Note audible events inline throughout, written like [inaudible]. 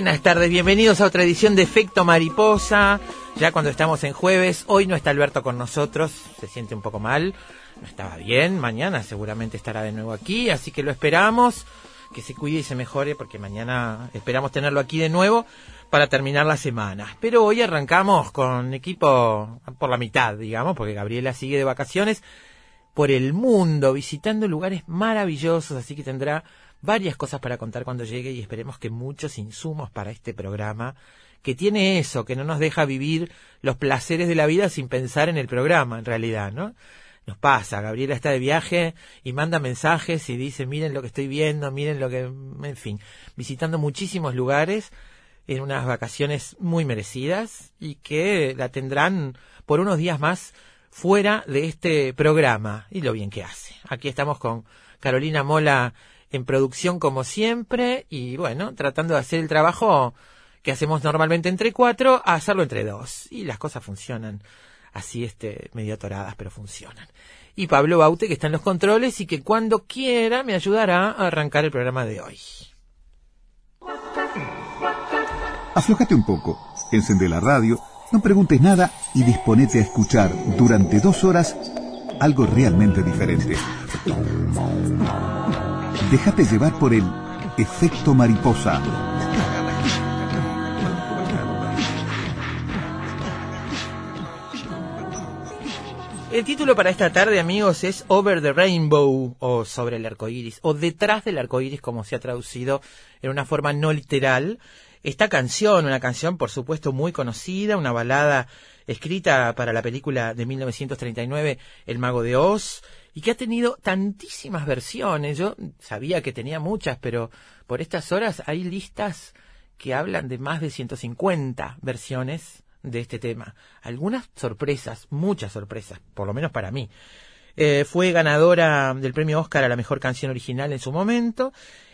Buenas tardes, bienvenidos a otra edición de Efecto Mariposa. Ya cuando estamos en jueves, hoy no está Alberto con nosotros, se siente un poco mal, no estaba bien, mañana seguramente estará de nuevo aquí, así que lo esperamos, que se cuide y se mejore, porque mañana esperamos tenerlo aquí de nuevo para terminar la semana. Pero hoy arrancamos con equipo por la mitad, digamos, porque Gabriela sigue de vacaciones por el mundo, visitando lugares maravillosos, así que tendrá varias cosas para contar cuando llegue y esperemos que muchos insumos para este programa que tiene eso, que no nos deja vivir los placeres de la vida sin pensar en el programa, en realidad, ¿no? Nos pasa, Gabriela está de viaje y manda mensajes y dice, miren lo que estoy viendo, miren lo que, en fin, visitando muchísimos lugares en unas vacaciones muy merecidas y que la tendrán por unos días más fuera de este programa y lo bien que hace. Aquí estamos con Carolina Mola en producción como siempre y bueno, tratando de hacer el trabajo que hacemos normalmente entre cuatro a hacerlo entre dos. Y las cosas funcionan así, este, medio atoradas, pero funcionan. Y Pablo Baute, que está en los controles y que cuando quiera me ayudará a arrancar el programa de hoy. Aflojate un poco, encende la radio, no preguntes nada y disponete a escuchar durante dos horas algo realmente diferente. Déjate llevar por el efecto mariposa. El título para esta tarde, amigos, es Over the Rainbow, o sobre el arco iris, o detrás del arco iris, como se ha traducido en una forma no literal. Esta canción, una canción por supuesto muy conocida, una balada escrita para la película de 1939, El Mago de Oz, y que ha tenido tantísimas versiones. Yo sabía que tenía muchas, pero por estas horas hay listas que hablan de más de 150 versiones de este tema. Algunas sorpresas, muchas sorpresas, por lo menos para mí. Eh, fue ganadora del premio Oscar a la mejor canción original en su momento.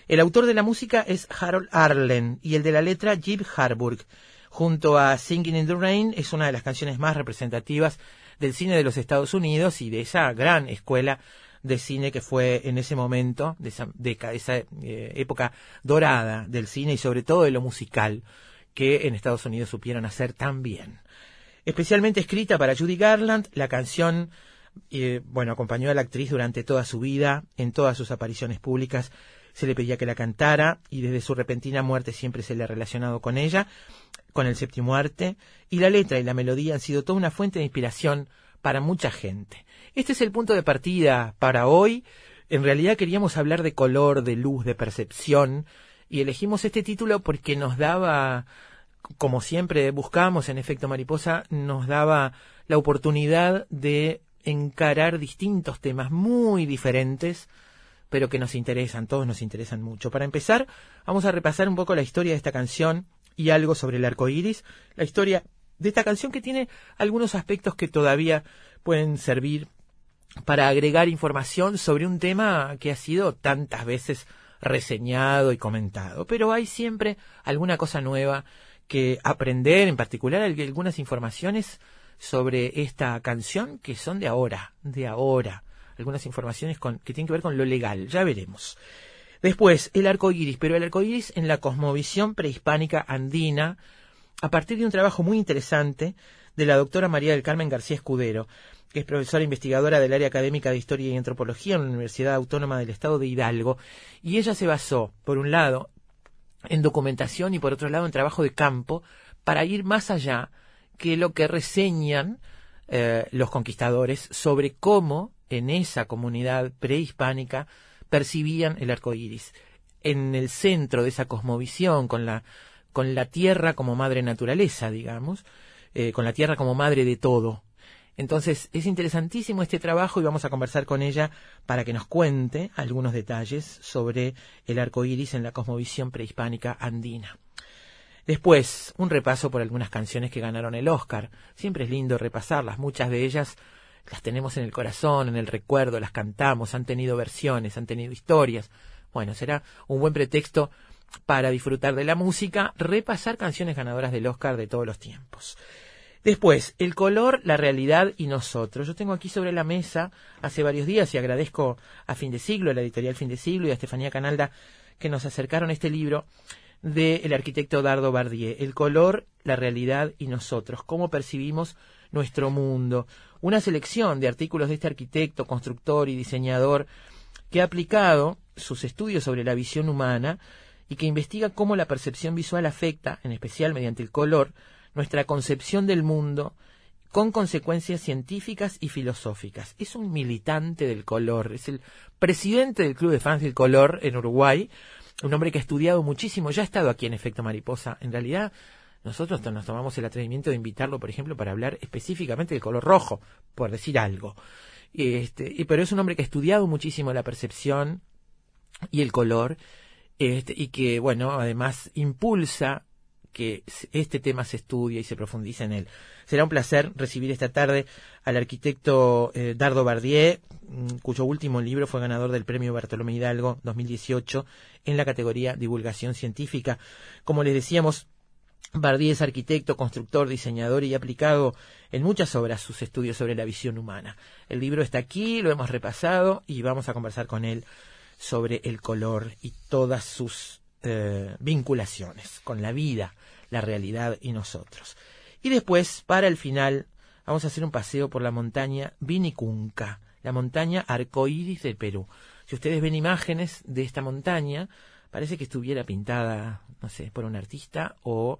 El autor de la música es Harold Arlen y el de la letra Jib Harburg. Junto a Singing in the Rain es una de las canciones más representativas del cine de los Estados Unidos y de esa gran escuela de cine que fue en ese momento, de esa, eh, época dorada del cine y sobre todo de lo musical, que en Estados Unidos supieron hacer tan bien. Especialmente escrita para Judy Garland, la canción, eh, bueno, acompañó a la actriz durante toda su vida, en todas sus apariciones públicas, se le pedía que la cantara y desde su repentina muerte siempre se le ha relacionado con ella, con el séptimo arte, y la letra y la melodía han sido toda una fuente de inspiración para mucha gente. Este es el punto de partida para hoy. En realidad queríamos hablar de color, de luz, de percepción, y elegimos este título porque nos daba, como siempre buscamos en efecto mariposa, nos daba la oportunidad de encarar distintos temas muy diferentes, pero que nos interesan, todos nos interesan mucho. Para empezar, vamos a repasar un poco la historia de esta canción y algo sobre el arco iris, la historia de esta canción que tiene algunos aspectos que todavía pueden servir para agregar información sobre un tema que ha sido tantas veces reseñado y comentado. Pero hay siempre alguna cosa nueva que aprender, en particular algunas informaciones sobre esta canción que son de ahora, de ahora. Algunas informaciones con, que tienen que ver con lo legal, ya veremos. Después, el arco iris, pero el arco iris en la cosmovisión prehispánica andina, a partir de un trabajo muy interesante de la doctora María del Carmen García Escudero, que es profesora investigadora del área académica de Historia y Antropología en la Universidad Autónoma del Estado de Hidalgo, y ella se basó, por un lado, en documentación y por otro lado en trabajo de campo, para ir más allá que lo que reseñan eh, los conquistadores sobre cómo en esa comunidad prehispánica percibían el arco iris. En el centro de esa cosmovisión, con la, con la tierra como madre naturaleza, digamos, eh, con la tierra como madre de todo, entonces es interesantísimo este trabajo y vamos a conversar con ella para que nos cuente algunos detalles sobre el arco iris en la cosmovisión prehispánica andina. Después, un repaso por algunas canciones que ganaron el Oscar. Siempre es lindo repasarlas, muchas de ellas las tenemos en el corazón, en el recuerdo, las cantamos, han tenido versiones, han tenido historias. Bueno, será un buen pretexto para disfrutar de la música, repasar canciones ganadoras del Oscar de todos los tiempos. Después, el color, la realidad y nosotros. Yo tengo aquí sobre la mesa hace varios días y agradezco a Fin de Siglo, a la editorial Fin de Siglo y a Estefanía Canalda que nos acercaron este libro del arquitecto Dardo Bardier. El color, la realidad y nosotros. Cómo percibimos nuestro mundo. Una selección de artículos de este arquitecto, constructor y diseñador que ha aplicado sus estudios sobre la visión humana y que investiga cómo la percepción visual afecta, en especial mediante el color, nuestra concepción del mundo con consecuencias científicas y filosóficas. Es un militante del color, es el presidente del Club de Fans del Color en Uruguay, un hombre que ha estudiado muchísimo, ya ha estado aquí en Efecto Mariposa. En realidad, nosotros nos tomamos el atrevimiento de invitarlo, por ejemplo, para hablar específicamente del color rojo, por decir algo. Este, pero es un hombre que ha estudiado muchísimo la percepción y el color, este, y que, bueno, además impulsa que este tema se estudie y se profundice en él. Será un placer recibir esta tarde al arquitecto eh, Dardo Bardier, mm, cuyo último libro fue ganador del Premio Bartolomé Hidalgo 2018 en la categoría Divulgación Científica. Como les decíamos, Bardier es arquitecto, constructor, diseñador y ha aplicado en muchas obras sus estudios sobre la visión humana. El libro está aquí, lo hemos repasado y vamos a conversar con él sobre el color y todas sus eh, vinculaciones con la vida, la realidad y nosotros. Y después, para el final, vamos a hacer un paseo por la montaña Vinicunca, la montaña arcoíris del Perú. Si ustedes ven imágenes de esta montaña, parece que estuviera pintada, no sé, por un artista o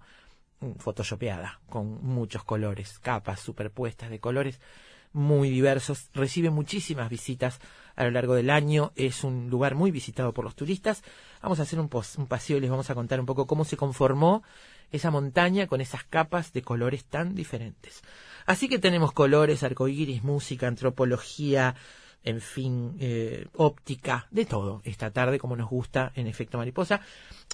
photoshopeada, con muchos colores, capas superpuestas de colores muy diversos. Recibe muchísimas visitas a lo largo del año. Es un lugar muy visitado por los turistas. Vamos a hacer un, un paseo y les vamos a contar un poco cómo se conformó esa montaña con esas capas de colores tan diferentes. Así que tenemos colores, arcoíris, música, antropología, en fin, eh, óptica, de todo esta tarde, como nos gusta en Efecto Mariposa.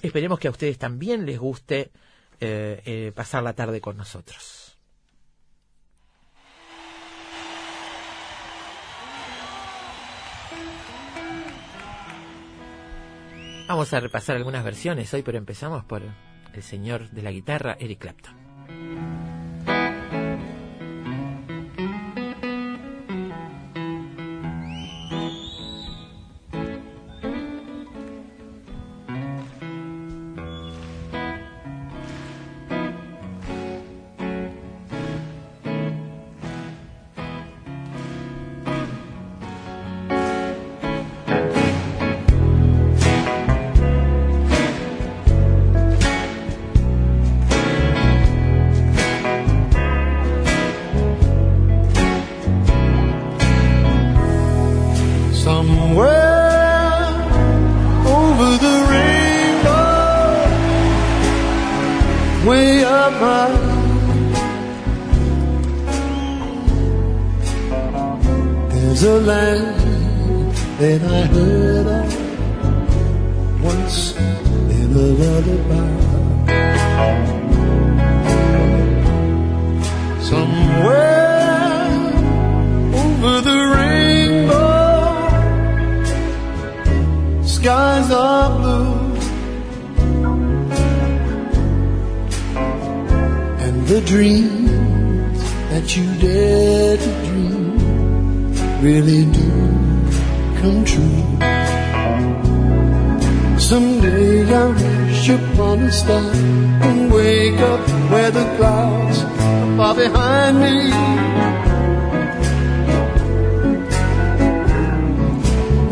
Esperemos que a ustedes también les guste eh, eh, pasar la tarde con nosotros. Vamos a repasar algunas versiones hoy, pero empezamos por el señor de la guitarra, Eric Clapton.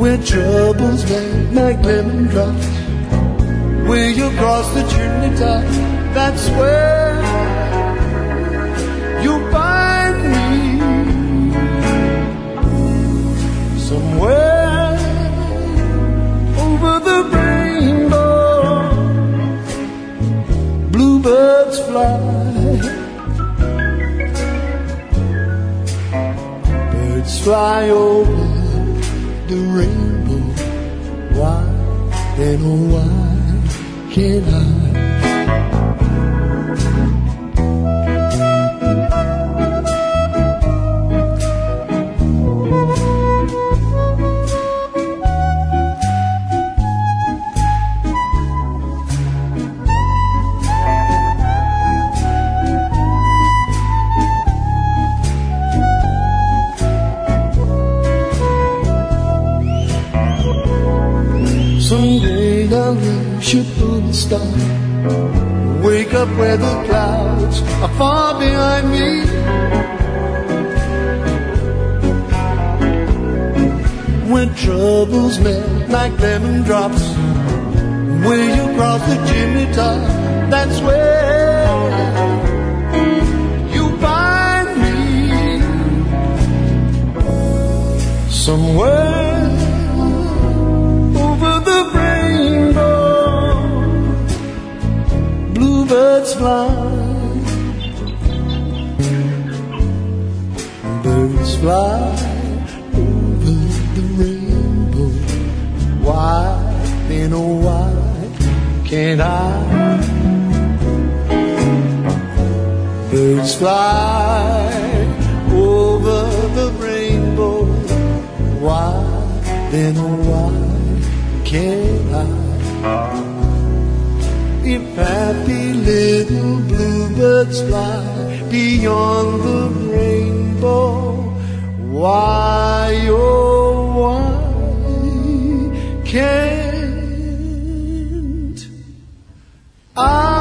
Where troubles melt like lemon drops, where you cross the top, that's where you'll find me. Somewhere over the rainbow, bluebirds fly. Birds fly over the rainbow. Why, then why can't I? Are far behind me. When troubles melt like lemon drops, where you cross the chimney top, that's where you find me. Somewhere over the rainbow, bluebirds fly, fly over the rainbow. Why, then oh why can't I? Birds fly over the rainbow. Why, then oh why can't I? If happy little bluebirds fly beyond the rainbow, why, oh, why can't I?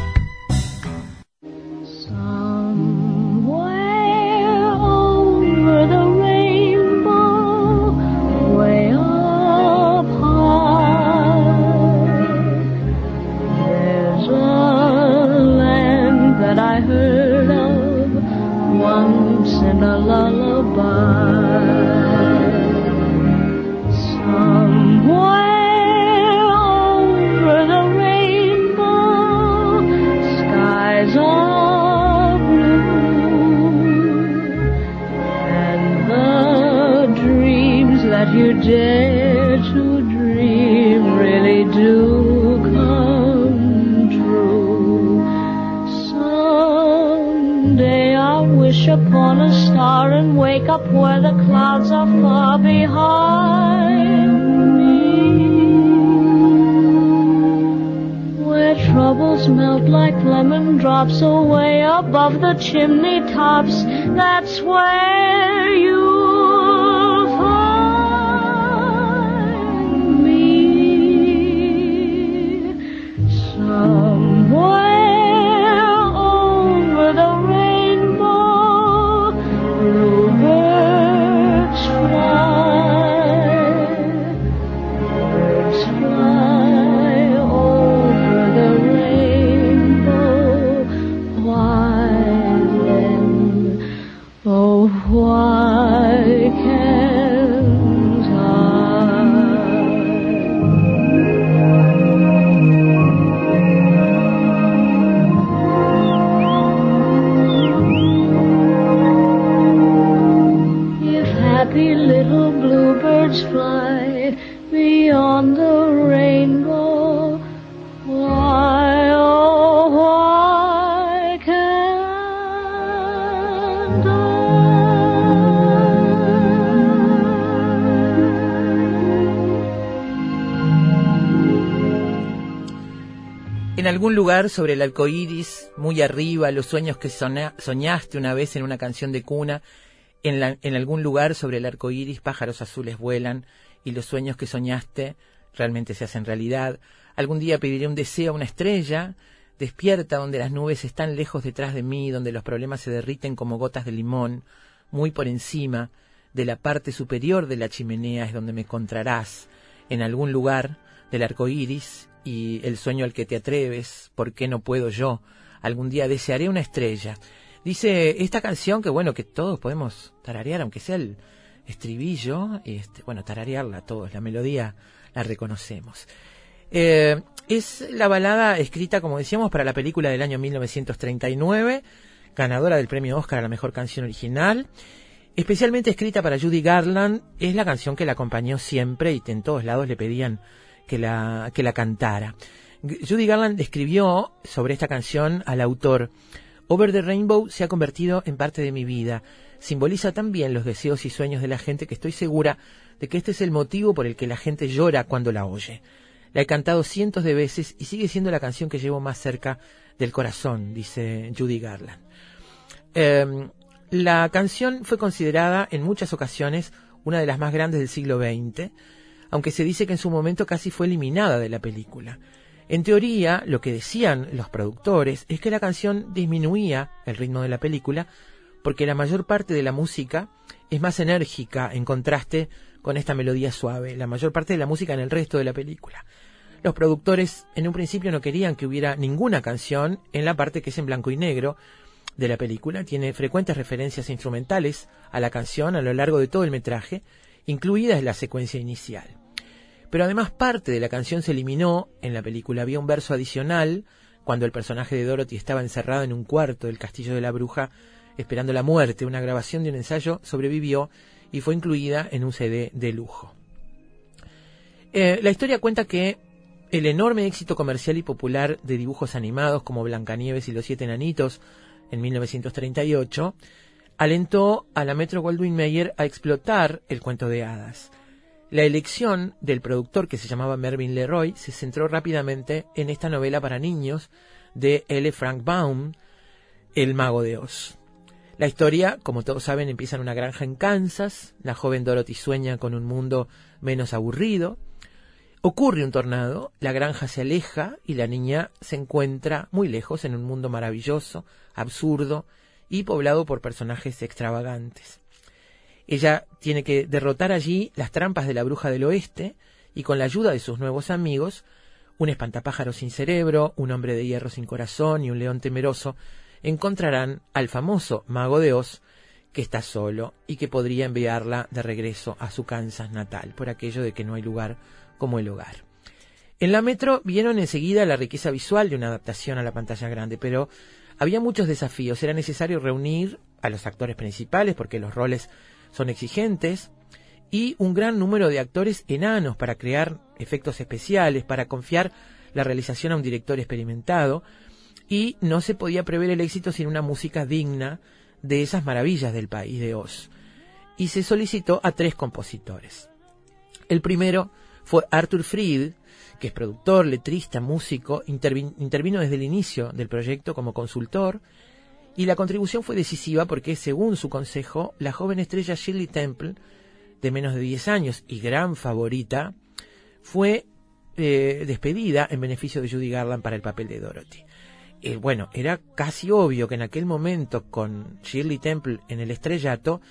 Sobre el arco iris, muy arriba, los sueños que soñaste una vez en una canción de cuna. En, en algún lugar sobre el arco iris, pájaros azules vuelan y los sueños que soñaste realmente se hacen realidad. Algún día pediré un deseo a una estrella. Despierta donde las nubes están lejos detrás de mí, donde los problemas se derriten como gotas de limón, muy por encima de la parte superior de la chimenea es donde me encontrarás, en algún lugar del arco iris y el sueño al que te atreves, ¿por qué no puedo yo? Algún día desearé una estrella. Dice esta canción que bueno, que todos podemos tararear, aunque sea el estribillo, este, bueno, tararearla todos, la melodía la reconocemos. Eh, es la balada escrita, como decíamos, para la película del año 1939, ganadora del premio Oscar a la mejor canción original. Especialmente escrita para Judy Garland, es la canción que la acompañó siempre y en todos lados le pedían que la, que la cantara. Judy Garland escribió sobre esta canción al autor. Over the Rainbow se ha convertido en parte de mi vida. Simboliza también los deseos y sueños de la gente que estoy segura de que este es el motivo por el que la gente llora cuando la oye. La he cantado cientos de veces y sigue siendo la canción que llevo más cerca del corazón, dice Judy Garland. Eh, la canción fue considerada en muchas ocasiones una de las más grandes del siglo XX, aunque se dice que en su momento casi fue eliminada de la película. En teoría, lo que decían los productores es que la canción disminuía el ritmo de la película porque la mayor parte de la música es más enérgica en contraste con esta melodía suave, la mayor parte de la música en el resto de la película. Los productores en un principio no querían que hubiera ninguna canción en la parte que es en blanco y negro de la película. Tiene frecuentes referencias instrumentales a la canción a lo largo de todo el metraje, incluida la secuencia inicial. Pero además parte de la canción se eliminó en la película. Había un verso adicional cuando el personaje de Dorothy estaba encerrado en un cuarto del castillo de la bruja esperando la muerte. Una grabación de un ensayo sobrevivió y fue incluida en un CD de lujo. Eh, la historia cuenta que el enorme éxito comercial y popular de dibujos animados como Blancanieves y los Siete Enanitos en 1938 alentó a la Metro Goldwyn Mayer a explotar el cuento de hadas. La elección del productor que se llamaba Mervyn Leroy se centró rápidamente en esta novela para niños de L. Frank Baum, El mago de Oz. La historia, como todos saben, empieza en una granja en Kansas. La joven Dorothy sueña con un mundo menos aburrido. Ocurre un tornado, la granja se aleja y la niña se encuentra muy lejos en un mundo maravilloso, absurdo y poblado por personajes extravagantes. Ella tiene que derrotar allí las trampas de la bruja del oeste y con la ayuda de sus nuevos amigos, un espantapájaro sin cerebro, un hombre de hierro sin corazón y un león temeroso, encontrarán al famoso mago de Oz que está solo y que podría enviarla de regreso a su Kansas natal, por aquello de que no hay lugar como el hogar. En la metro vieron enseguida la riqueza visual de una adaptación a la pantalla grande, pero había muchos desafíos. Era necesario reunir a los actores principales porque los roles son exigentes y un gran número de actores enanos para crear efectos especiales, para confiar la realización a un director experimentado y no se podía prever el éxito sin una música digna de esas maravillas del país de Oz. Y se solicitó a tres compositores. El primero fue Arthur Fried, que es productor, letrista, músico, intervino desde el inicio del proyecto como consultor, y la contribución fue decisiva porque, según su consejo, la joven estrella Shirley Temple, de menos de 10 años y gran favorita, fue eh, despedida en beneficio de Judy Garland para el papel de Dorothy. Eh, bueno, era casi obvio que en aquel momento, con Shirley Temple en el estrellato,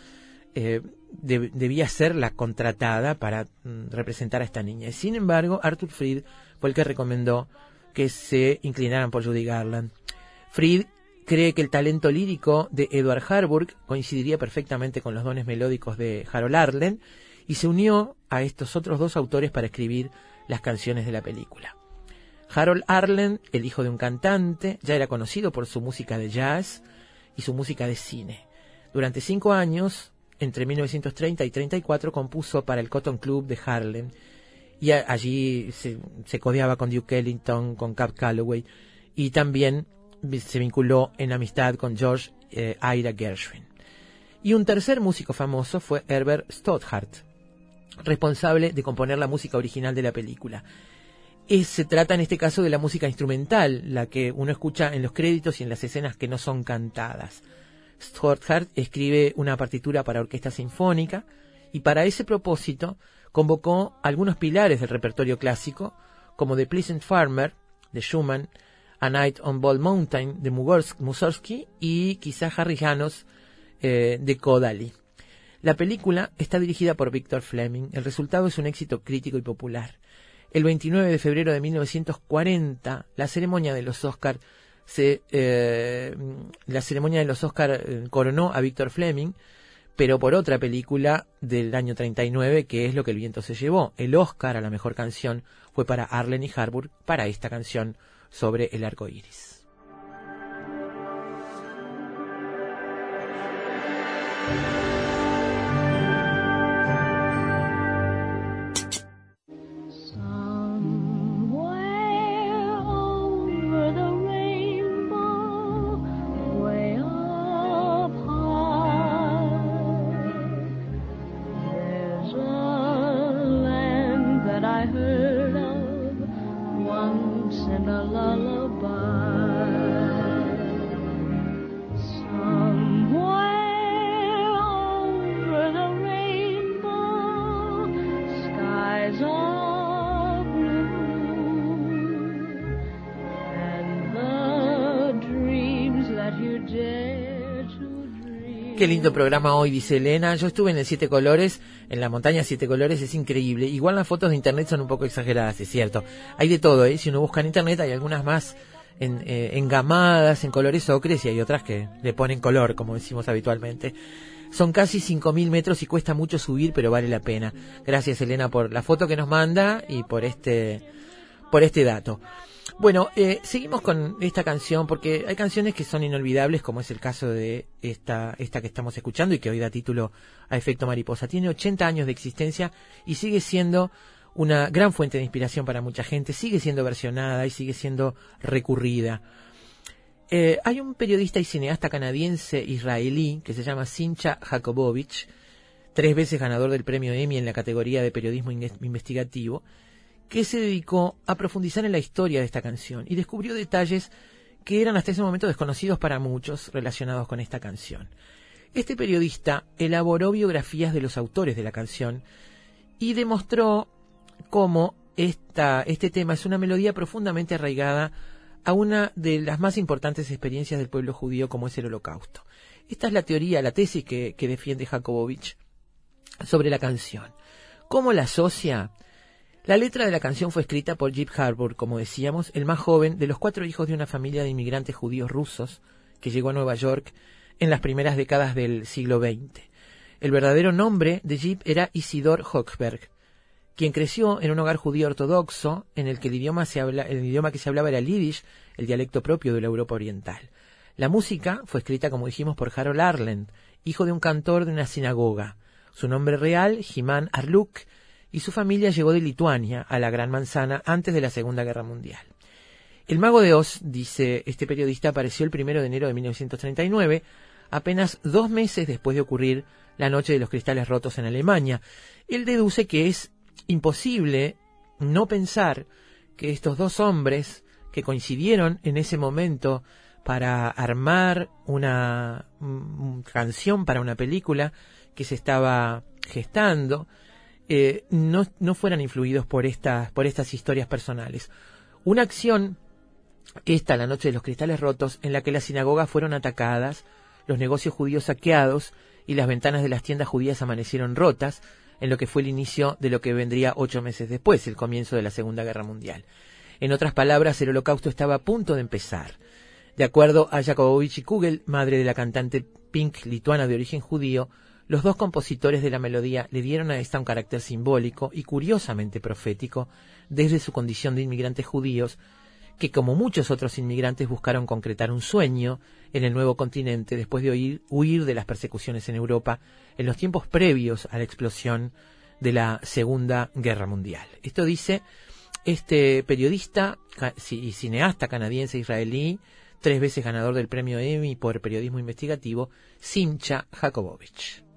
eh, debía ser la contratada para mm, representar a esta niña. Sin embargo, Arthur Fried fue el que recomendó que se inclinaran por Judy Garland. Fried cree que el talento lírico de Edward Harburg coincidiría perfectamente con los dones melódicos de Harold Arlen y se unió a estos otros dos autores para escribir las canciones de la película. Harold Arlen, el hijo de un cantante, ya era conocido por su música de jazz y su música de cine. Durante cinco años, entre 1930 y 34, compuso para el Cotton Club de Harlem y allí se, se codeaba con Duke Ellington, con Cap Calloway y también se vinculó en amistad con George eh, Ira Gershwin. Y un tercer músico famoso fue Herbert Stothart, responsable de componer la música original de la película. se trata en este caso de la música instrumental, la que uno escucha en los créditos y en las escenas que no son cantadas. Stothart escribe una partitura para orquesta sinfónica y para ese propósito convocó algunos pilares del repertorio clásico, como The Pleasant Farmer de Schumann, a Night on Bald Mountain de Mussorgsky y quizá Harry Janos eh, de Kodali. La película está dirigida por Victor Fleming. El resultado es un éxito crítico y popular. El 29 de febrero de 1940, la ceremonia de los Oscar se, eh, la ceremonia de los Oscar eh, coronó a Victor Fleming, pero por otra película del año 39, que es lo que el viento se llevó. El Oscar a la mejor canción fue para Arlen y Harburg para esta canción sobre el arco iris. Qué lindo programa hoy, dice Elena. Yo estuve en el Siete Colores, en la montaña Siete Colores, es increíble. Igual las fotos de internet son un poco exageradas, es cierto. Hay de todo, ¿eh? Si uno busca en internet hay algunas más en, eh, engamadas, en colores ocres, y hay otras que le ponen color, como decimos habitualmente. Son casi 5.000 metros y cuesta mucho subir, pero vale la pena. Gracias, Elena, por la foto que nos manda y por este, por este dato. Bueno, eh, seguimos con esta canción porque hay canciones que son inolvidables, como es el caso de esta, esta que estamos escuchando y que hoy da título a Efecto Mariposa. Tiene 80 años de existencia y sigue siendo una gran fuente de inspiración para mucha gente, sigue siendo versionada y sigue siendo recurrida. Eh, hay un periodista y cineasta canadiense israelí que se llama Sincha Jakobovich, tres veces ganador del premio Emmy en la categoría de periodismo investigativo, que se dedicó a profundizar en la historia de esta canción y descubrió detalles que eran hasta ese momento desconocidos para muchos relacionados con esta canción. Este periodista elaboró biografías de los autores de la canción y demostró cómo esta, este tema es una melodía profundamente arraigada a una de las más importantes experiencias del pueblo judío como es el holocausto. Esta es la teoría, la tesis que, que defiende Jakobovich sobre la canción. ¿Cómo la asocia? La letra de la canción fue escrita por Jeep Harbour, como decíamos, el más joven de los cuatro hijos de una familia de inmigrantes judíos rusos que llegó a Nueva York en las primeras décadas del siglo XX. El verdadero nombre de Jeep era Isidor Hochberg, quien creció en un hogar judío ortodoxo en el que el idioma, se habla, el idioma que se hablaba era el yiddish, el dialecto propio de la Europa Oriental. La música fue escrita, como dijimos, por Harold Arlen, hijo de un cantor de una sinagoga. Su nombre real, Jiman Arluk, y su familia llegó de Lituania a la Gran Manzana antes de la Segunda Guerra Mundial. El mago de Oz, dice este periodista, apareció el primero de enero de 1939, apenas dos meses después de ocurrir la noche de los cristales rotos en Alemania. Él deduce que es imposible no pensar que estos dos hombres que coincidieron en ese momento para armar una mm, canción para una película que se estaba gestando, eh, no, no, fueran influidos por estas, por estas historias personales. Una acción, esta, la noche de los cristales rotos, en la que las sinagogas fueron atacadas, los negocios judíos saqueados y las ventanas de las tiendas judías amanecieron rotas, en lo que fue el inicio de lo que vendría ocho meses después, el comienzo de la Segunda Guerra Mundial. En otras palabras, el holocausto estaba a punto de empezar. De acuerdo a Jakubowicz y Kugel, madre de la cantante Pink lituana de origen judío, los dos compositores de la melodía le dieron a esta un carácter simbólico y curiosamente profético desde su condición de inmigrantes judíos, que como muchos otros inmigrantes buscaron concretar un sueño en el nuevo continente después de huir de las persecuciones en Europa en los tiempos previos a la explosión de la Segunda Guerra Mundial. Esto dice este periodista y cineasta canadiense israelí, tres veces ganador del premio Emmy por periodismo investigativo, Simcha Jakobovich.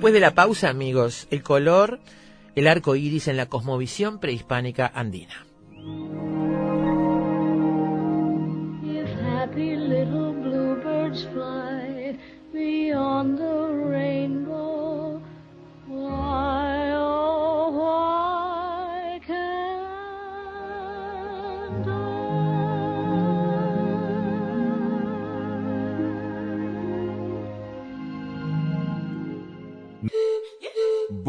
Después de la pausa, amigos, el color, el arco iris en la cosmovisión prehispánica andina.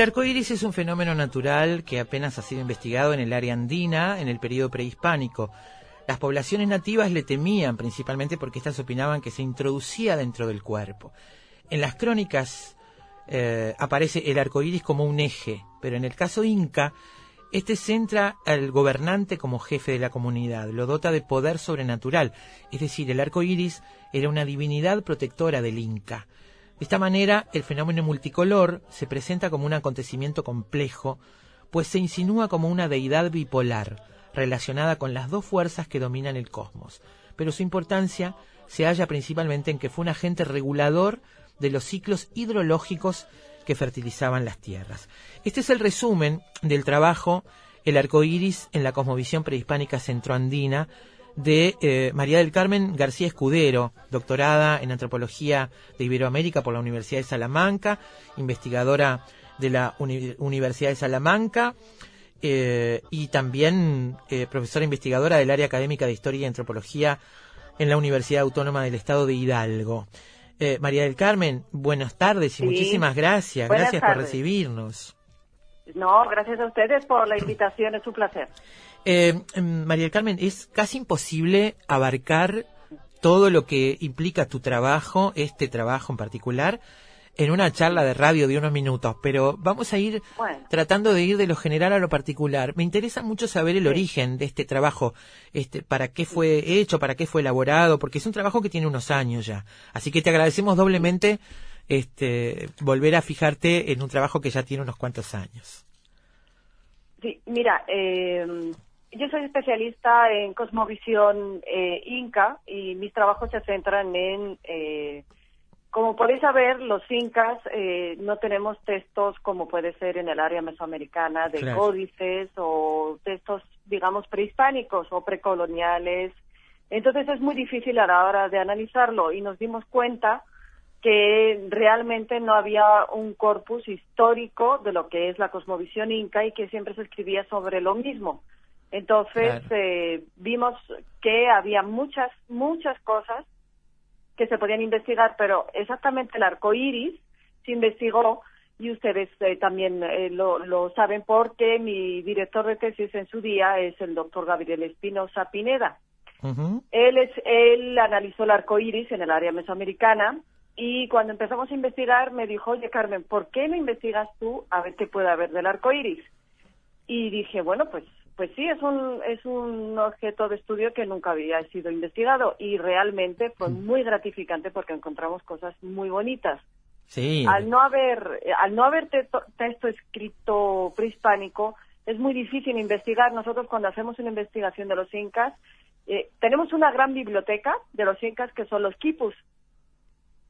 arco iris es un fenómeno natural que apenas ha sido investigado en el área andina en el periodo prehispánico. Las poblaciones nativas le temían principalmente porque éstas opinaban que se introducía dentro del cuerpo. En las crónicas eh, aparece el arco iris como un eje, pero en el caso inca, este centra al gobernante como jefe de la comunidad, lo dota de poder sobrenatural, es decir, el arco iris era una divinidad protectora del inca. De esta manera, el fenómeno multicolor se presenta como un acontecimiento complejo, pues se insinúa como una deidad bipolar, relacionada con las dos fuerzas que dominan el cosmos, pero su importancia se halla principalmente en que fue un agente regulador de los ciclos hidrológicos que fertilizaban las tierras. Este es el resumen del trabajo El arco iris en la cosmovisión prehispánica centroandina de eh, María del Carmen García Escudero, doctorada en antropología de Iberoamérica por la Universidad de Salamanca, investigadora de la Universidad de Salamanca eh, y también eh, profesora investigadora del área académica de Historia y Antropología en la Universidad Autónoma del Estado de Hidalgo. María del Carmen, buenas tardes y muchísimas gracias. gracias por recibirnos. No, gracias a ustedes por la invitación, es un placer. Eh, María del Carmen, es casi imposible abarcar todo lo que implica tu trabajo, este trabajo en particular, en una charla de radio de unos minutos, pero vamos a ir Bueno. tratando de ir de lo general a lo particular. Me interesa mucho saber el origen de este trabajo, este, para qué fue hecho, para qué fue elaborado, porque es un trabajo que tiene unos años ya. Así que te agradecemos doblemente este, volver a fijarte en un trabajo que ya tiene unos cuantos años. Sí, mira, eh, yo soy especialista en cosmovisión eh, inca y mis trabajos se centran en, eh, como podéis saber, los incas eh, no tenemos textos como puede ser en el área mesoamericana de Claro. códices o textos, digamos, prehispánicos o precoloniales. Entonces es muy difícil a la hora de analizarlo y nos dimos cuenta que realmente no había un corpus histórico de lo que es la cosmovisión inca y que siempre se escribía sobre lo mismo. Entonces Claro. eh, vimos que había muchas, muchas cosas que se podían investigar, pero exactamente el arco iris se investigó y ustedes eh, también eh, lo, lo saben porque mi director de tesis en su día es el doctor Gabriel Espinosa Pineda. Él, es, él analizó el arco iris en el área mesoamericana y cuando empezamos a investigar me dijo, oye Carmen, ¿por qué no investigas tú a ver qué puede haber del arco iris? Y dije, bueno, pues, pues sí, es un, es un objeto de estudio que nunca había sido investigado y realmente fue muy gratificante porque encontramos cosas muy bonitas. Sí. Al no haber, al no haber texto, texto escrito prehispánico, es muy difícil investigar. Nosotros cuando hacemos una investigación de los incas, eh, tenemos una gran biblioteca de los incas que son los quipus,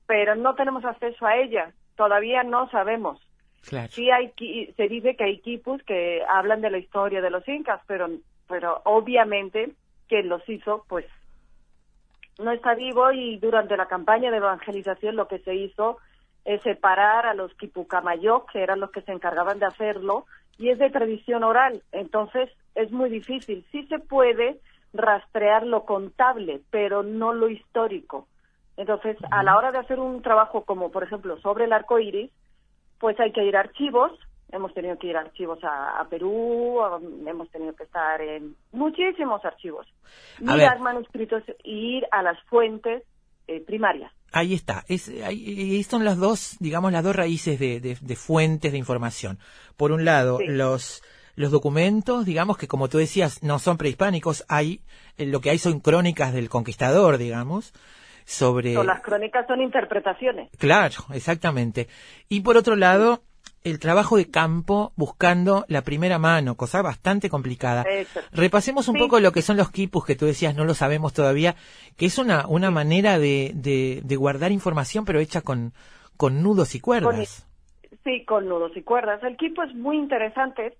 pero no tenemos acceso a ella. Todavía no sabemos. Claro. Sí hay, se dice que hay quipus que hablan de la historia de los incas, pero, pero obviamente quien los hizo, pues no está vivo y durante la campaña de evangelización lo que se hizo es separar a los quipucamayoc, que eran los que se encargaban de hacerlo, y es de tradición oral, entonces es muy difícil. Sí se puede rastrear lo contable, pero no lo histórico. Entonces, a la hora de hacer un trabajo como, por ejemplo, sobre el arco iris, pues hay que ir a archivos. Hemos tenido que ir a archivos a, a Perú, a- hemos tenido que estar en muchísimos archivos. Mirar manuscritos e ir a las fuentes eh, primarias. Ahí está. Es, ahí, son las dos, digamos, las dos raíces de, de- de fuentes de información. Por un lado, Sí. los, los documentos, digamos, que como tú decías, no son prehispánicos, hay, eh, lo que hay son crónicas del conquistador, digamos, sobre... O las crónicas son interpretaciones. Claro, exactamente. Y por otro lado, el trabajo de campo buscando la primera mano, cosa bastante complicada. Eso. Repasemos un Sí. poco lo que son los quipus que tú decías, no lo sabemos todavía, que es una, una manera de, de, de guardar información, pero hecha con, con nudos y cuerdas. Sí, con nudos y cuerdas. El equipo es muy interesante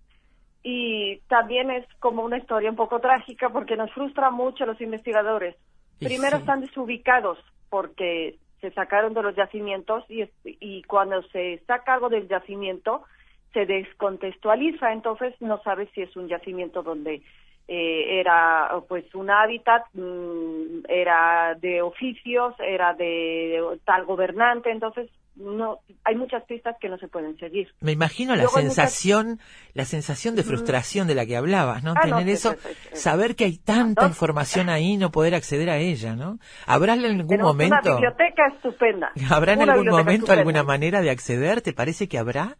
y también es como una historia un poco trágica porque nos frustra mucho a los investigadores. Primero sí. están desubicados porque se sacaron de los yacimientos y, y cuando se saca algo del yacimiento se descontextualiza, entonces no sabes si es un yacimiento donde eh, era pues un hábitat, mm, era de oficios, era de tal gobernante, entonces no hay muchas pistas que no se pueden seguir. Me imagino la Luego hay muchas- sensación, la sensación de frustración de la que hablabas, ¿no? Ah, Tener eso, saber que hay tanta ¿No? información ahí y no poder acceder a ella, ¿no? ¿Habrá en algún Tenemos una momento, biblioteca estupenda. habrá en algún momento estupenda. alguna manera de acceder? ¿Te parece que habrá?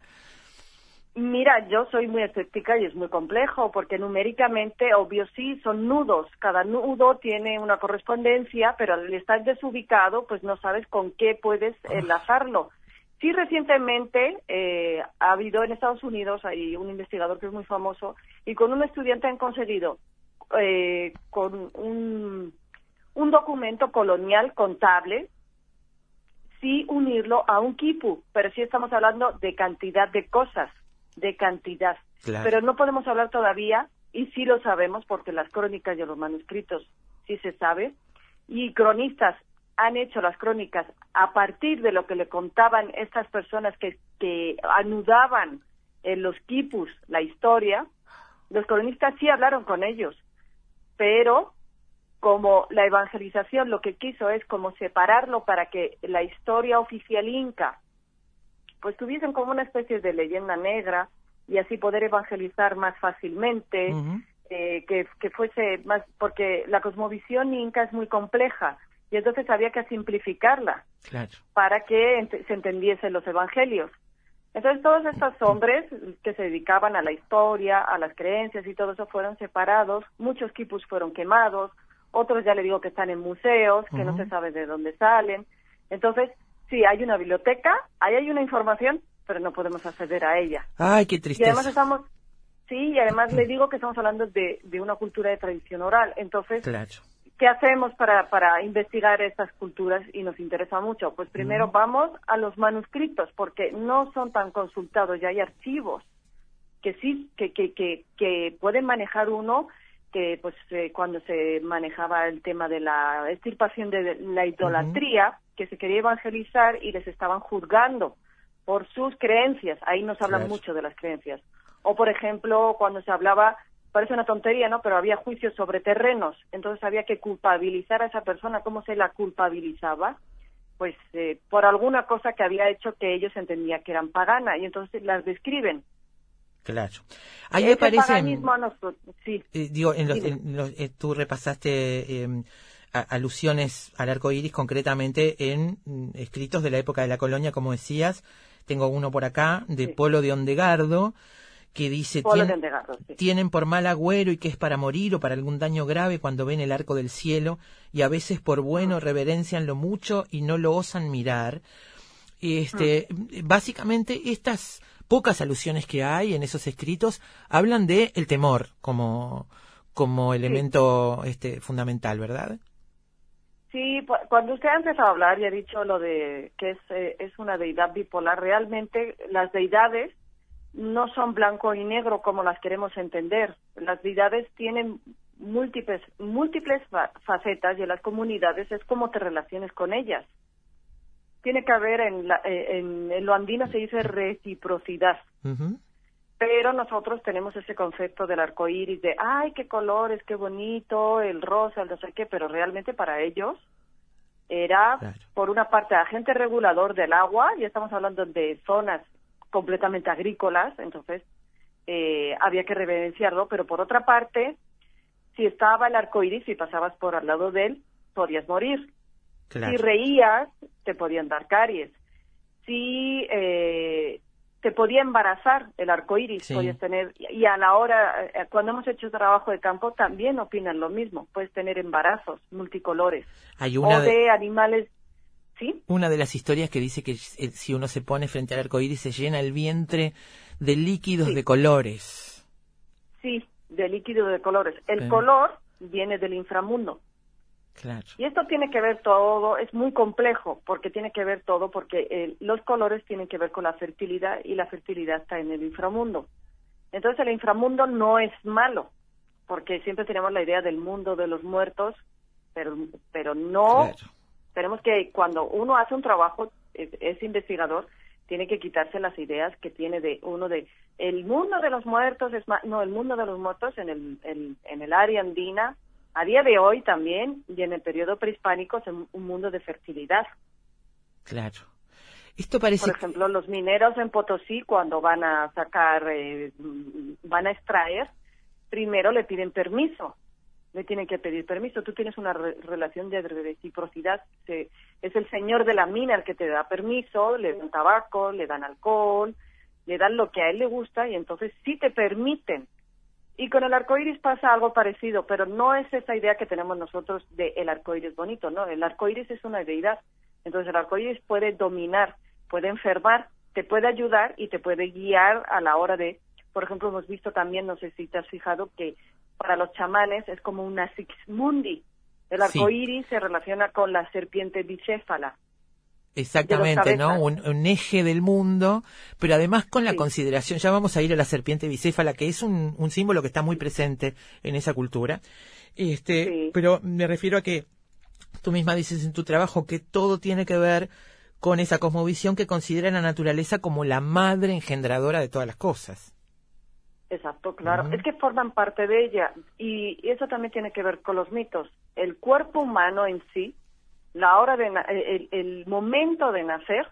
Mira, yo soy muy escéptica y es muy complejo porque numéricamente, obvio sí, son nudos. Cada nudo tiene una correspondencia, pero al estar desubicado, pues no sabes con qué puedes enlazarlo. Sí, recientemente eh, ha habido en Estados Unidos, hay un investigador que es muy famoso, y con un estudiante han conseguido eh, con un, un documento colonial contable, sí unirlo a un quipu, pero sí estamos hablando de cantidad de cosas, de cantidad. Claro. Pero no podemos hablar todavía, y sí lo sabemos porque las crónicas y los manuscritos sí se sabe, y cronistas han hecho las crónicas a partir de lo que le contaban estas personas que, que anudaban en los quipus la historia, los cronistas sí hablaron con ellos, pero como la evangelización lo que quiso es como separarlo para que la historia oficial inca pues tuviesen como una especie de leyenda negra y así poder evangelizar más fácilmente, eh, que, que fuese más, porque la cosmovisión inca es muy compleja y entonces había que simplificarla Claro. para que ent- se entendiesen los evangelios. Entonces todos estos hombres que se dedicaban a la historia, a las creencias y todo eso fueron separados, muchos quipus fueron quemados, otros ya le digo que están en museos, que no se sabe de dónde salen. Entonces, sí, hay una biblioteca, ahí hay una información, pero no podemos acceder a ella. Ay, qué Y tristeza. además estamos, sí, y además le digo que estamos hablando de, de una cultura de tradición oral. Entonces, Claro. ¿qué hacemos para, para investigar estas culturas y nos interesa mucho? Pues primero vamos a los manuscritos, porque no son tan consultados, ya hay archivos que sí, que, que, que, que pueden manejar uno, que pues eh, cuando se manejaba el tema de la extirpación de la idolatría, que se quería evangelizar y les estaban juzgando por sus creencias, ahí nos hablan Claro. mucho de las creencias. O por ejemplo, cuando se hablaba parece una tontería, ¿no? Pero había juicios sobre terrenos, entonces había que culpabilizar a esa persona. ¿Cómo se la culpabilizaba? Pues eh, por alguna cosa que había hecho que ellos entendían que eran pagana y entonces las describen. Claro. Ahí me parece. paganismo nos- sí, eh, digo, en los, Dime. en los- eh, tú repasaste eh, a- alusiones al arco iris concretamente en mm, escritos de la época de la colonia, como decías. Tengo uno por acá de Sí. Polo de Ondegardo que dice: Polo "Tien- de Ondegardo, sí. tienen por mal agüero y que es para morir o para algún daño grave cuando ven el arco del cielo y a veces por bueno reverencian lo mucho y no lo osan mirar. Este, básicamente estas pocas alusiones que hay en esos escritos hablan de el temor como como elemento este fundamental, ¿verdad? Sí, cuando usted ha empezado a hablar y ha dicho lo de que es, eh, es una deidad bipolar, realmente las deidades no son blanco y negro como las queremos entender. Las deidades tienen múltiples, múltiples fa- facetas y en las comunidades es como te relaciones con ellas. Tiene que haber, en, la- eh, en, lo andino se dice reciprocidad Ujú. Pero nosotros tenemos ese concepto del arco iris de ay qué colores qué bonito el rosa el no sé qué pero realmente para ellos era Claro. por una parte agente regulador del agua y estamos hablando de zonas completamente agrícolas entonces eh, había que reverenciarlo pero por otra parte si estaba el arco iris y pasabas por al lado de él podías morir Claro. si reías, te podían dar caries. Si eh, te podía embarazar el arco iris, Sí. podías tener. Y a la hora, eh, cuando hemos hecho trabajo de campo, también opinan lo mismo. Puedes tener embarazos multicolores. Hay una o de, de animales. ¿Sí? una de las historias que dice que eh, si uno se pone frente al arco iris se llena el vientre de líquidos Sí. de colores. Sí, de líquido de colores. El Sí. color viene del inframundo. Claro. Y esto tiene que ver todo, es muy complejo, porque tiene que ver todo, porque eh, los colores tienen que ver con la fertilidad y la fertilidad está en el inframundo. Entonces el inframundo no es malo, porque siempre tenemos la idea del mundo de los muertos, pero, pero no, Claro. tenemos que, cuando uno hace un trabajo, es, es investigador, tiene que quitarse las ideas que tiene de uno de el mundo de los muertos es más, no, el mundo de los muertos en el, en el área andina, a día de hoy también, y en el periodo prehispánico, es un, un mundo de fertilidad. Claro. Esto parece Por ejemplo, los mineros en Potosí, cuando van a sacar, eh, van a extraer, primero le piden permiso. Le tienen que pedir permiso. Tú tienes una re- relación de reciprocidad. Se- es el señor de la mina el que te da permiso, le dan tabaco, le dan alcohol, le dan lo que a él le gusta y entonces sí te permiten. Y con el arco iris pasa algo parecido, pero no es esa idea que tenemos nosotros de el arco iris bonito, ¿no? El arco iris es una deidad. Entonces el arco iris puede dominar, puede enfermar, te puede ayudar y te puede guiar a la hora de, por ejemplo, hemos visto también, no sé si te has fijado, que para los chamanes es como una Sixmundi. El arco iris se relaciona con la serpiente bicéfala. Exactamente, ¿no? Un, un eje del mundo, pero además con la Sí. consideración, ya vamos a ir a la serpiente bicéfala, que es un, un símbolo que está muy presente en esa cultura. Este, Sí. pero me refiero a que tú misma dices en tu trabajo que todo tiene que ver con esa cosmovisión que considera la naturaleza como la madre engendradora de todas las cosas. Exacto, claro. Es que forman parte de ella y eso también tiene que ver con los mitos. El cuerpo humano en sí, la hora de na- el, el momento de nacer,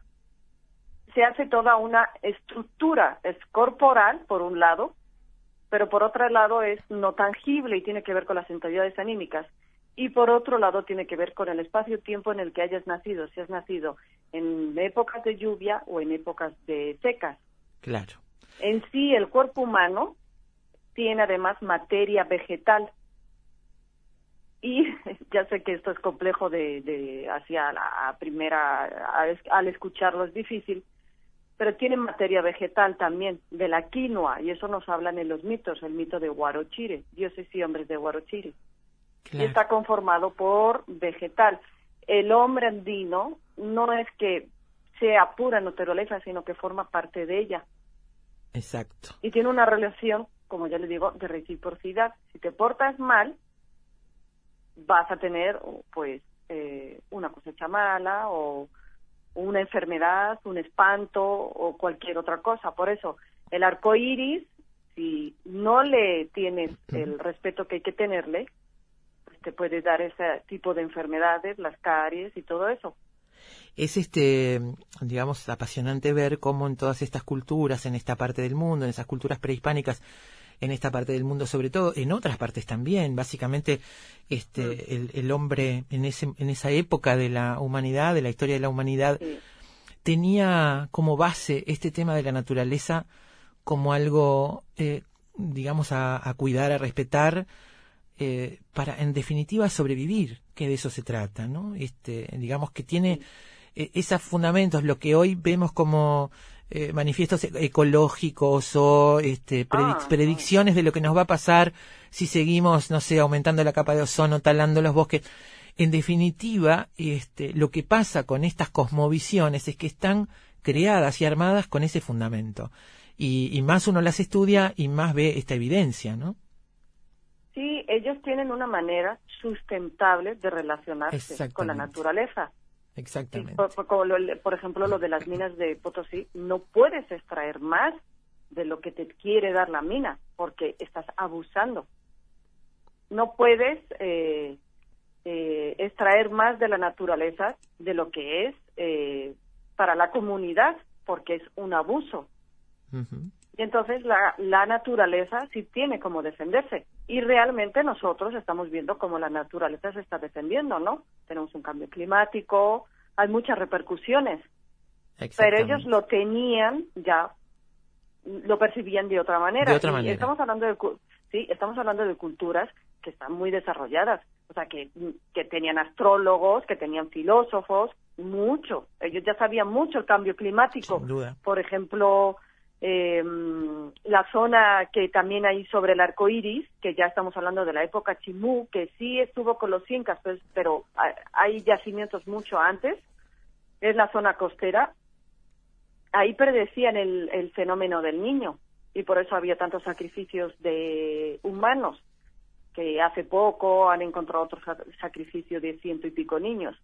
se hace toda una estructura, es corporal por un lado, pero por otro lado es no tangible y tiene que ver con las entidades anímicas. y por otro lado tiene que ver con el espacio-tiempo en el que hayas nacido, si has nacido en épocas de lluvia o en épocas de secas. Claro. En sí, el cuerpo humano tiene además materia vegetal. Y [laughs] ya sé que esto es complejo de, de hacia la primera, al escucharlo es difícil, pero tiene materia vegetal también, de la quinoa, y eso nos hablan en los mitos, el mito de Huarochire, dioses y hombres de Huarochire. Y está conformado por vegetal. El hombre andino no es que sea pura naturaleza, sino que forma parte de ella. Exacto. Y tiene una relación, como ya le digo, de reciprocidad. Si te portas mal, vas a tener, pues, eh, una cosecha mala o una enfermedad, un espanto o cualquier otra cosa. Por eso, el arco iris, si no le tienes el respeto que hay que tenerle, pues te puede dar ese tipo de enfermedades, las caries y todo eso. Es este, digamos, apasionante ver cómo en todas estas culturas, en esta parte del mundo, en esas culturas prehispánicas, en esta parte del mundo sobre todo, en otras partes también. Básicamente, este, mm. el, hombre en, ese, en esa época de la humanidad, de la historia de la humanidad, tenía como base este tema de la naturaleza como algo, eh, digamos, a, cuidar, a respetar, eh, para en definitiva sobrevivir, que de eso se trata, ¿no? Este, digamos que tiene eh, esos fundamentos, lo que hoy vemos como eh, manifiestos ecológicos o este, ah, predicciones de lo que nos va a pasar si seguimos, no sé, aumentando la capa de ozono, talando los bosques. En definitiva, este, lo que pasa con estas cosmovisiones es que están creadas y armadas con ese fundamento. Y, y más uno las estudia y más ve esta evidencia, ¿no? Sí, ellos tienen una manera sustentable de relacionarse con la naturaleza. Exactamente. por, ejemplo, lo de las minas de Potosí, no puedes extraer más de lo que te quiere dar la mina, porque estás abusando. No puedes eh, eh, extraer más de la naturaleza de lo que es eh, para la comunidad, porque es un abuso. Y entonces la, la naturaleza sí tiene como defenderse. Y realmente nosotros estamos viendo cómo la naturaleza se está defendiendo, ¿no? Tenemos un cambio climático, hay muchas repercusiones. Pero ellos lo tenían ya, lo percibían de otra manera. De otra manera. estamos hablando de, sí, estamos hablando de culturas que están muy desarrolladas. O sea, que, que tenían astrólogos, que tenían filósofos, mucho. Ellos ya sabían mucho el cambio climático. Sin duda. Por ejemplo, eh, la zona que también hay sobre el arco iris, que ya estamos hablando de la época Chimú, que sí estuvo con los incas, pues, pero hay yacimientos mucho antes, es la zona costera. Ahí predecían el, el fenómeno del niño y por eso había tantos sacrificios de humanos, que hace poco han encontrado otro sacrificio de ciento y pico niños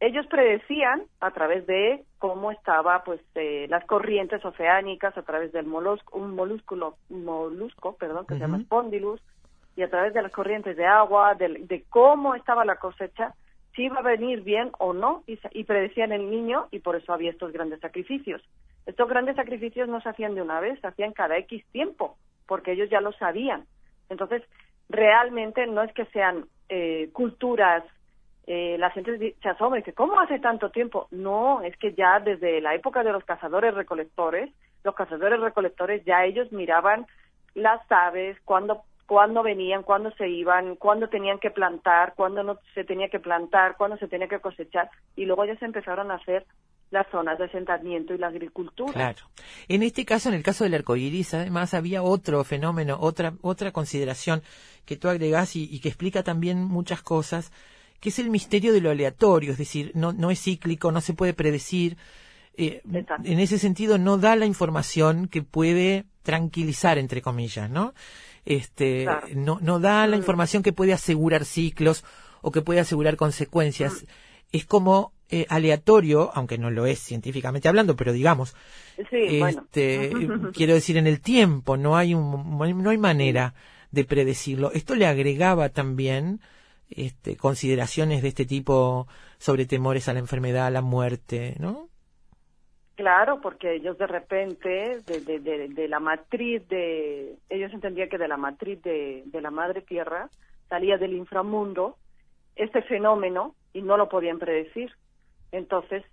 ellos predecían a través de cómo estaba pues eh, las corrientes oceánicas a través del molusco un molúsculo molusco perdón que se llama spondylus y a través de las corrientes de agua de, cómo estaba la cosecha si iba a venir bien o no y, y predecían el niño y por eso había estos grandes sacrificios. Estos grandes sacrificios no se hacían de una vez se hacían cada x tiempo porque ellos ya lo sabían. Entonces realmente no es que sean eh, culturas eh, la gente se asombra y dice, ¿cómo hace tanto tiempo? No, es que ya desde la época de los cazadores recolectores, los cazadores recolectores ya ellos miraban las aves, cuándo cuándo venían, cuándo se iban, cuándo tenían que plantar, cuándo no se tenía que plantar, cuándo se tenía que cosechar, y luego ya se empezaron a hacer las zonas de asentamiento y la agricultura. Claro. En este caso, en el caso del arco iris, además había otro fenómeno, otra, otra consideración que tú agregás y que explica también muchas cosas que es el misterio de lo aleatorio, es decir, no, no es cíclico, no se puede predecir. Eh, en ese sentido, no da la información que puede tranquilizar, entre comillas, ¿no? Este, no, no da la mm. información que puede asegurar ciclos o que puede asegurar consecuencias. Mm. Es como eh, aleatorio, aunque no lo es científicamente hablando, pero digamos, este, [laughs] quiero decir, en el tiempo no hay, un, no hay manera de predecirlo. Esto le agregaba también este, consideraciones de este tipo sobre temores a la enfermedad, a la muerte, ¿no? Claro, porque ellos de repente, de, de, de, la matriz de, ellos entendían que de la matriz de, de la madre tierra salía del inframundo este fenómeno y no lo podían predecir. Entonces,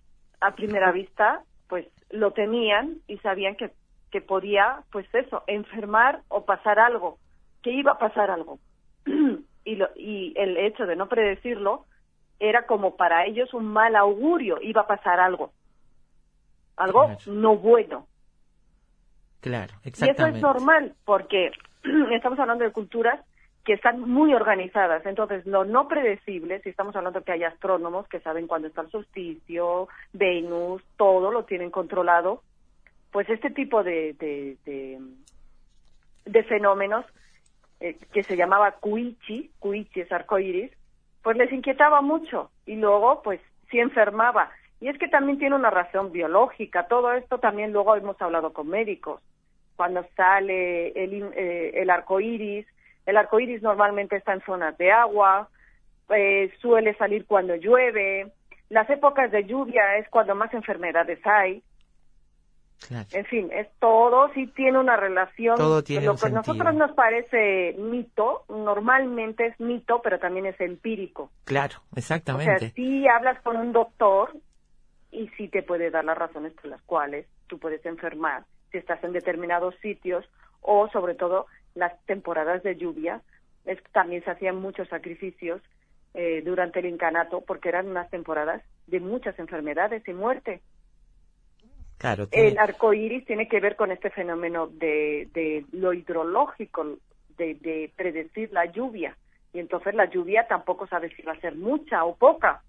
a primera vista, pues lo tenían y sabían que, que podía, pues eso, enfermar o pasar algo, que iba a pasar algo. [clears throat] y, lo, y el hecho de no predecirlo era como para ellos un mal augurio, iba a pasar algo, algo Claro. no bueno. Claro, Y eso exactamente. es normal porque [clears throat] estamos hablando de culturas que están muy organizadas. Entonces, lo no predecible, si estamos hablando que hay astrónomos que saben cuándo está el solsticio, Venus, todo lo tienen controlado, pues este tipo de, de, de, de fenómenos eh, que se llamaba cuichi, cuichi es arcoíris, pues les inquietaba mucho y luego pues sí enfermaba. Y es que también tiene una razón biológica, todo esto también luego hemos hablado con médicos. Cuando sale el, eh, el arco iris, el arco iris normalmente está en zonas de agua, eh, suele salir cuando llueve, las épocas de lluvia es cuando más enfermedades hay. Claro. En fin, es todo, sí tiene una relación. Todo tiene Lo que a nosotros nos parece mito, normalmente es mito, pero también es empírico. Claro, O sea, exactamente. si hablas con un doctor y sí te puede dar las razones por las cuales tú puedes enfermar si estás en determinados sitios o sobre todo las temporadas de lluvia. Es, también se hacían muchos sacrificios eh, durante el incanato porque eran unas temporadas de muchas enfermedades y muerte. Claro, tiene- El arco iris tiene que ver con este fenómeno de, de lo hidrológico, de, de predecir la lluvia. Y entonces la lluvia tampoco sabe si va a ser mucha o poca.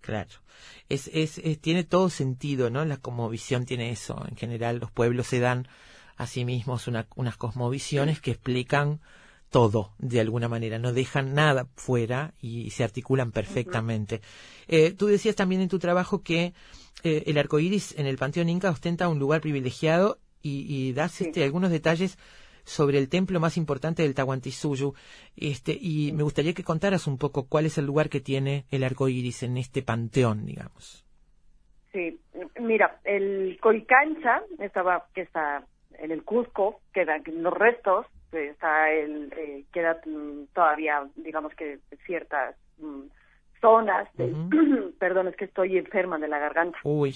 Claro. Es, es, es- tiene todo sentido, ¿no? La cosmovisión tiene eso. En general, los pueblos se dan a sí mismos una- unas cosmovisiones que explican todo de alguna manera, no dejan nada fuera y se articulan perfectamente. Eh, tú decías también en tu trabajo que eh, el arco iris en el panteón inca ostenta un lugar privilegiado y, y das Sí. este, algunos detalles sobre el templo más importante del Tahuantinsuyo. Este, y me gustaría que contaras un poco cuál es el lugar que tiene el arco iris en este panteón, digamos. Sí, mira, el Coricancha estaba, que está en el Cusco, quedan los restos, eh, está el, eh, queda todavía, digamos que ciertas mm, zonas, de- [clears throat] perdón, es que estoy enferma de la garganta. Uy,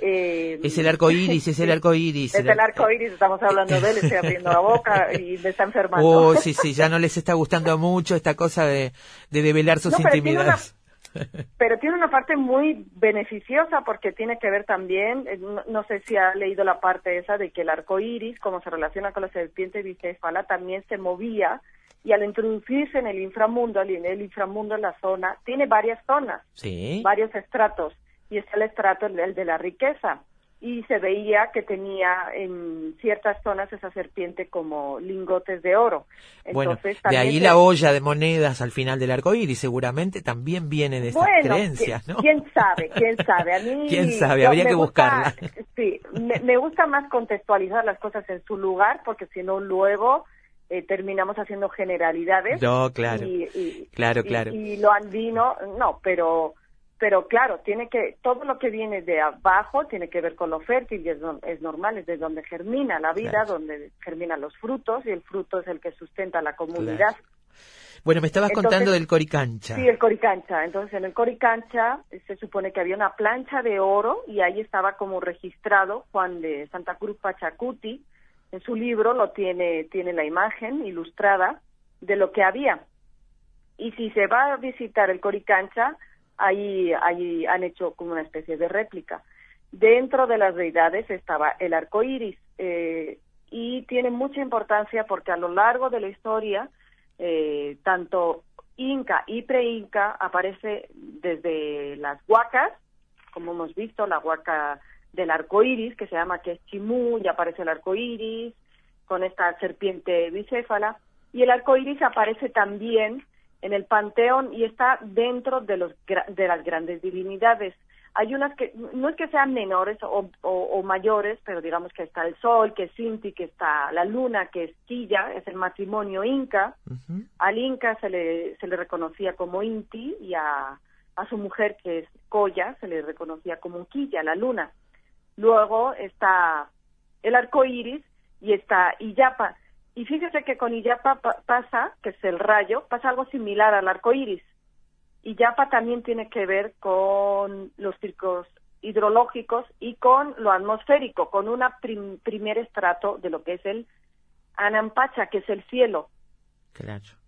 Eh, es el arco iris, es el arco iris. Es el arco iris, estamos hablando de él, estoy abriendo la boca y me está enfermando. Oh, sí, sí, ya no les está gustando mucho esta cosa de, de develar sus No, pero tiene intimidades. [laughs] Pero tiene una parte muy beneficiosa porque tiene que ver también, eh, no, no sé si ha leído la parte esa de que el arco iris, como se relaciona con la serpiente bicéfala, también se movía y al introducirse en el inframundo, en el inframundo en la zona, tiene varias zonas, Sí. varios estratos y está el estrato el, de la riqueza y se veía que tenía en ciertas zonas esa serpiente como lingotes de oro. Bueno, Entonces, de también ahí se- la olla de monedas al final del arco iris seguramente también viene de bueno, creencias, ¿no? ¿Quién sabe? ¿Quién sabe? A [laughs] mí, ¿Quién sabe? yo- Habría que gusta- buscarla. [laughs] Sí, me, me gusta más contextualizar las cosas en su lugar porque si no luego eh, terminamos haciendo generalidades. No, claro. Y, y- Claro, y- claro. Y, lo andino, no, pero pero claro, tiene que todo lo que viene de abajo tiene que ver con lo fértil y es, es normal, es de donde germina la vida, Claro. donde germinan los frutos y el fruto es el que sustenta la comunidad. Claro. Bueno, me estabas Entonces- contando del coricancha. Sí, el Coricancha. Entonces, en el Coricancha eh, se supone que había una plancha de oro y ahí estaba como registrado Juan de Santa Cruz Pachacuti. En su libro lo tiene, tiene la imagen ilustrada de lo que había. Y si se va a visitar el Coricancha, ahí, ahí han hecho como una especie de réplica. Dentro de las deidades estaba el arco iris eh, y tiene mucha importancia porque a lo largo de la historia, eh, tanto Inca y pre-Inca aparece desde las huacas, como hemos visto, la huaca del arco iris, que se llama que es Chimú, y aparece el arco iris con esta serpiente bicéfala, y el arco iris aparece también en el panteón y está dentro de, los, de las grandes divinidades. Hay unas que no es que sean menores o, o- o mayores, pero digamos que está el sol, que es Inti, que está la luna, que es Quilla, es el matrimonio inca. Al inca se le, se le reconocía como Inti y a, a su mujer, que es Coya, se le reconocía como Quilla, la luna. Luego está el arco iris y está Iyapa. Y fíjese que con Iyapa pa- pasa, que es el rayo, pasa algo similar al arco iris. Y Yapa también tiene que ver con los círculos hidrológicos y con lo atmosférico, con un primer estrato de lo que es el Anampacha, que es el cielo.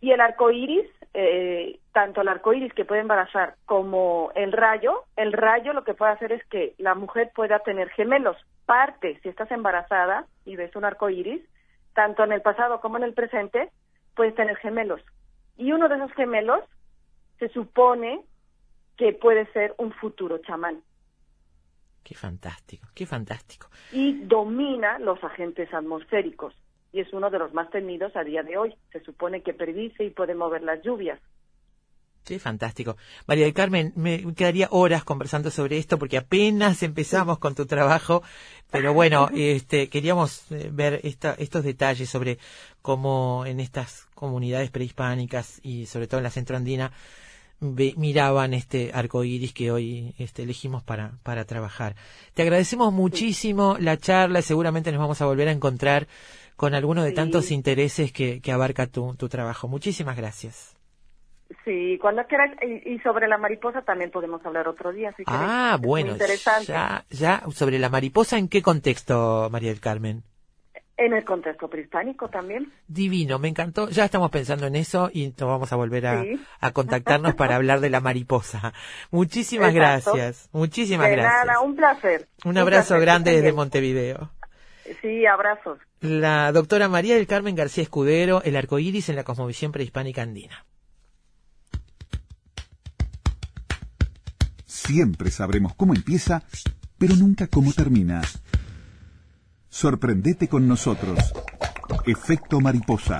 Y el arco iris, eh, tanto el arco iris que puede embarazar como el rayo, el rayo lo que puede hacer es que la mujer pueda tener gemelos. Parte, si estás embarazada y ves un arco iris, tanto en el pasado como en el presente, puedes tener gemelos. Y uno de esos gemelos se supone que puede ser un futuro chamán. Qué fantástico, qué fantástico. Y domina los agentes atmosféricos y es uno de los más temidos a día de hoy. Se supone que predice y puede mover las lluvias. Qué fantástico. María del Carmen, me quedaría horas conversando sobre esto porque apenas empezamos con tu trabajo, pero bueno, [laughs] este, queríamos eh, ver estos detalles sobre cómo en estas comunidades prehispánicas y sobre todo en la centroandina miraban este arco iris que hoy este, elegimos para, para trabajar. Te agradecemos muchísimo la charla, seguramente nos vamos a volver a encontrar con alguno de tantos intereses que, que abarca tu, tu trabajo. Muchísimas gracias. Sí, cuando quieras, y, sobre la mariposa también podemos hablar otro día. Si ah, bueno, interesante. Ya, ya, sobre la mariposa, ¿en qué contexto, María del Carmen? En el contexto prehispánico también. Divino, me encantó. Ya estamos pensando en eso y nos vamos a volver a, a contactarnos para hablar de la mariposa. [laughs] Muchísimas gracias. Muchísimas gracias. Nada, un placer. Un, abrazo grande desde Montevideo. Sí, abrazos. La doctora María del Carmen García Escudero, el arco iris en la cosmovisión prehispánica andina. Siempre sabremos cómo empieza, pero nunca cómo termina. Sorprendete con nosotros. Efecto mariposa.